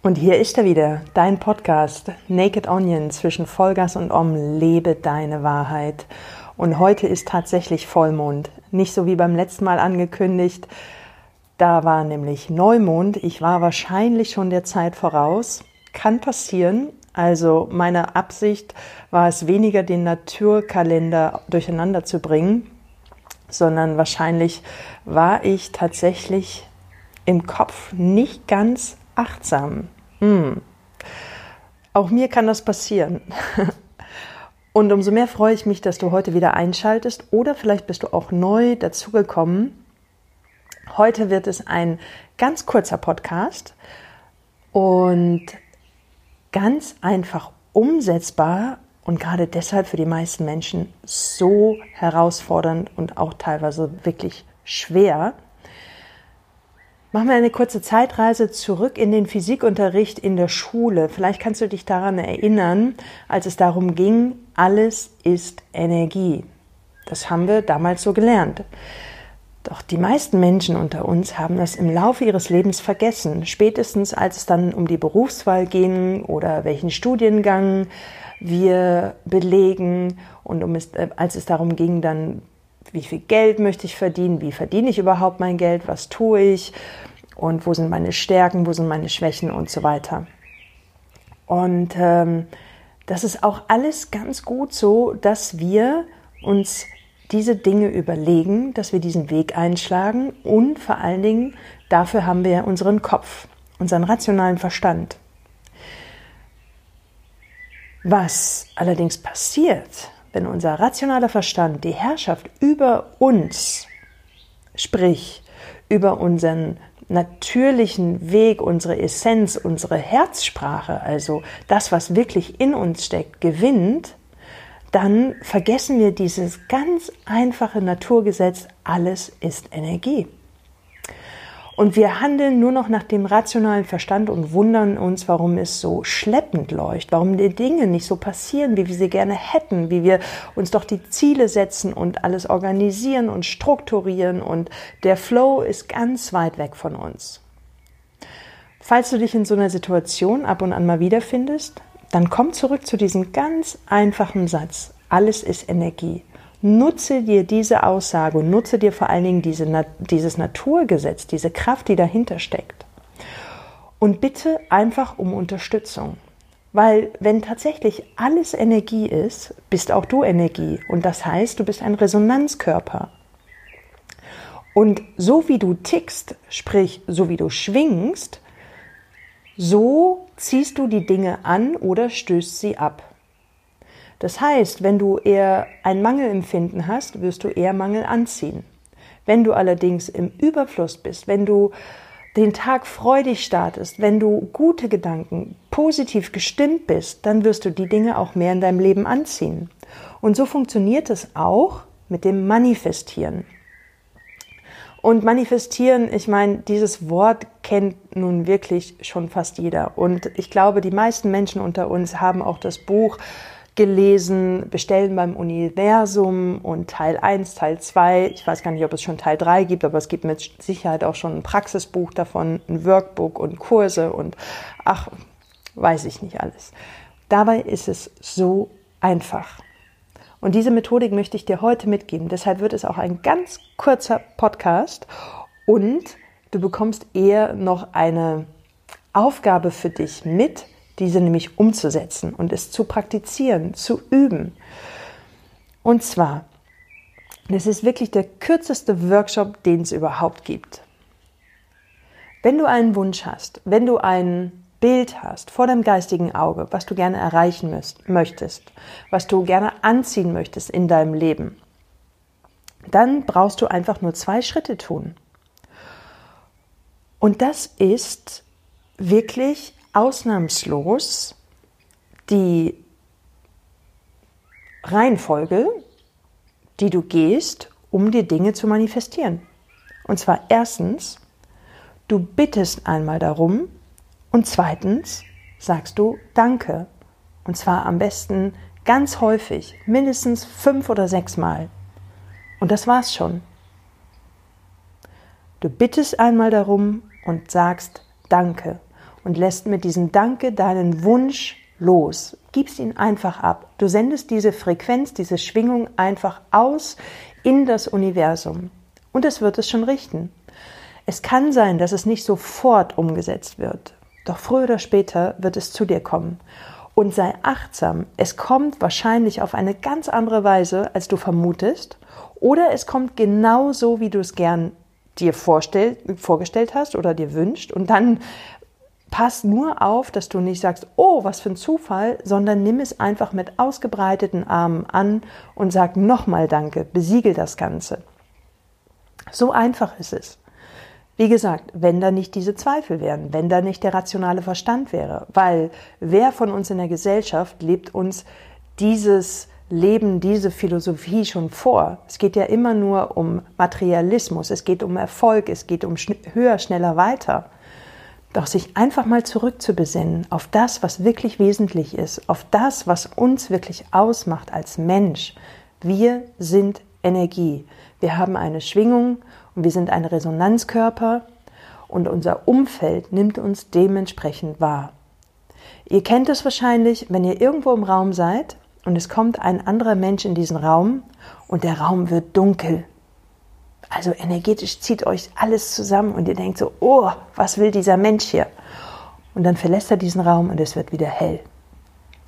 Und hier ist er wieder, dein Podcast Naked Onion zwischen Vollgas und Om, lebe deine Wahrheit. Und heute ist tatsächlich Vollmond, nicht so wie beim letzten Mal angekündigt. Da war nämlich Neumond. Ich war wahrscheinlich schon der Zeit voraus. Kann passieren. Also meine Absicht war es weniger, den Naturkalender durcheinander zu bringen, sondern wahrscheinlich war ich tatsächlich im Kopf nicht ganz achtsam. Hm. Auch mir kann das passieren. Und umso mehr freue ich mich, dass du heute wieder einschaltest oder vielleicht bist du auch neu dazugekommen. Heute wird es ein ganz kurzer Podcast und ganz einfach umsetzbar und gerade deshalb für die meisten Menschen so herausfordernd und auch teilweise wirklich schwer. Machen wir eine kurze Zeitreise zurück in den Physikunterricht in der Schule. Vielleicht kannst du dich daran erinnern, als es darum ging, alles ist Energie. Das haben wir damals so gelernt. Doch die meisten Menschen unter uns haben das im Laufe ihres Lebens vergessen. Spätestens als es dann um die Berufswahl ging oder welchen Studiengang wir belegen und um es, äh, als es darum ging, dann wie viel Geld möchte ich verdienen, wie verdiene ich überhaupt mein Geld, was tue ich und wo sind meine Stärken, wo sind meine Schwächen und so weiter. Und ähm, das ist auch alles ganz gut so, dass wir uns diese Dinge überlegen, dass wir diesen Weg einschlagen und vor allen Dingen dafür haben wir unseren Kopf, unseren rationalen Verstand. Was allerdings passiert, wenn unser rationaler Verstand die Herrschaft über uns, sprich über unseren natürlichen Weg, unsere Essenz, unsere Herzsprache, also das, was wirklich in uns steckt, gewinnt, dann vergessen wir dieses ganz einfache Naturgesetz, alles ist Energie. Und wir handeln nur noch nach dem rationalen Verstand und wundern uns, warum es so schleppend läuft, warum die Dinge nicht so passieren, wie wir sie gerne hätten, wie wir uns doch die Ziele setzen und alles organisieren und strukturieren und der Flow ist ganz weit weg von uns. Falls du dich in so einer Situation ab und an mal wiederfindest, dann komm zurück zu diesem ganz einfachen Satz. Alles ist Energie. Nutze dir diese Aussage und nutze dir vor allen Dingen diese, dieses Naturgesetz, diese Kraft, die dahinter steckt. Und bitte einfach um Unterstützung. Weil wenn tatsächlich alles Energie ist, bist auch du Energie. Und das heißt, du bist ein Resonanzkörper. Und so wie du tickst, sprich so wie du schwingst, so ziehst du die Dinge an oder stößt sie ab. Das heißt, wenn du eher ein Mangelempfinden hast, wirst du eher Mangel anziehen. Wenn du allerdings im Überfluss bist, wenn du den Tag freudig startest, wenn du gute Gedanken, positiv gestimmt bist, dann wirst du die Dinge auch mehr in deinem Leben anziehen. Und so funktioniert es auch mit dem Manifestieren. Und manifestieren, ich meine, dieses Wort kennt nun wirklich schon fast jeder. Und ich glaube, die meisten Menschen unter uns haben auch das Buch gelesen, Bestellen beim Universum und Teil 1, Teil 2. Ich weiß gar nicht, ob es schon Teil 3 gibt, aber es gibt mit Sicherheit auch schon ein Praxisbuch davon, ein Workbook und Kurse und ach, weiß ich nicht alles. Dabei ist es so einfach. Und diese Methodik möchte ich dir heute mitgeben. Deshalb wird es auch ein ganz kurzer Podcast und du bekommst eher noch eine Aufgabe für dich mit, diese nämlich umzusetzen und es zu praktizieren, zu üben. Und zwar, das ist wirklich der kürzeste Workshop, den es überhaupt gibt. Wenn du einen Wunsch hast, wenn du ein Bild hast vor deinem geistigen Auge, was du gerne erreichen möchtest, was du gerne anziehen möchtest in deinem Leben, dann brauchst du einfach nur zwei Schritte tun. Und das ist wirklich ausnahmslos die Reihenfolge, die du gehst, um die Dinge zu manifestieren. Und zwar erstens, du bittest einmal darum und zweitens sagst du Danke. Und zwar am besten ganz häufig, mindestens fünf oder sechs Mal. Und das war's schon. Du bittest einmal darum und sagst Danke. Und lässt mit diesem Danke deinen Wunsch los. Gibst ihn einfach ab. Du sendest diese Frequenz, diese Schwingung einfach aus in das Universum. Und es wird es schon richten. Es kann sein, dass es nicht sofort umgesetzt wird. Doch früher oder später wird es zu dir kommen. Und sei achtsam. Es kommt wahrscheinlich auf eine ganz andere Weise, als du vermutest. Oder es kommt genau so, wie du es gern dir vorgestellt hast oder dir wünscht. Und dann pass nur auf, dass du nicht sagst, oh, was für ein Zufall, sondern nimm es einfach mit ausgebreiteten Armen an und sag nochmal Danke, besiegel das Ganze. So einfach ist es. Wie gesagt, wenn da nicht diese Zweifel wären, wenn da nicht der rationale Verstand wäre, weil wer von uns in der Gesellschaft lebt uns dieses Leben, diese Philosophie schon vor? Es geht ja immer nur um Materialismus, es geht um Erfolg, es geht um höher, schneller, weiter. Doch sich einfach mal zurückzubesinnen auf das, was wirklich wesentlich ist, auf das, was uns wirklich ausmacht als Mensch. Wir sind Energie. Wir haben eine Schwingung und wir sind ein Resonanzkörper und unser Umfeld nimmt uns dementsprechend wahr. Ihr kennt es wahrscheinlich, wenn ihr irgendwo im Raum seid und es kommt ein anderer Mensch in diesen Raum und der Raum wird dunkel. Also energetisch zieht euch alles zusammen und ihr denkt so, oh, was will dieser Mensch hier? Und dann verlässt er diesen Raum und es wird wieder hell.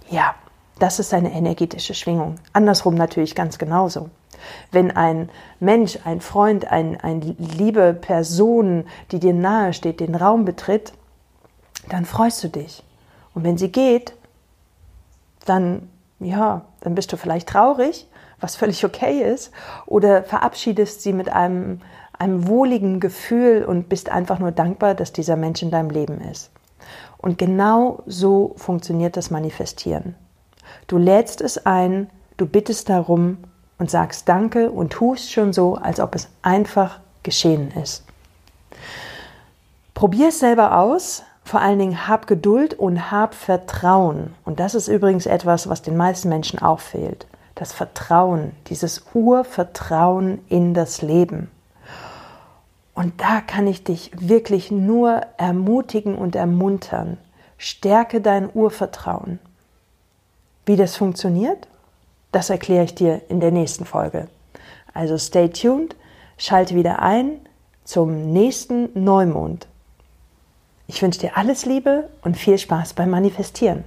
Ja, das ist eine energetische Schwingung. Andersrum natürlich ganz genauso. Wenn ein Mensch, ein Freund, ein, eine liebe Person, die dir nahe steht, den Raum betritt, dann freust du dich. Und wenn sie geht, dann, ja, dann bist du vielleicht traurig, was völlig okay ist, oder verabschiedest sie mit einem, einem wohligen Gefühl und bist einfach nur dankbar, dass dieser Mensch in deinem Leben ist. Und genau so funktioniert das Manifestieren. Du lädst es ein, du bittest darum und sagst Danke und tust schon so, als ob es einfach geschehen ist. Probier es selber aus. Vor allen Dingen hab Geduld und hab Vertrauen. Und das ist übrigens etwas, was den meisten Menschen auch fehlt. Das Vertrauen, dieses Urvertrauen in das Leben. Und da kann ich dich wirklich nur ermutigen und ermuntern. Stärke dein Urvertrauen. Wie das funktioniert? Das erkläre ich dir in der nächsten Folge. Also stay tuned, schalte wieder ein zum nächsten Neumond. Ich wünsche dir alles Liebe und viel Spaß beim Manifestieren.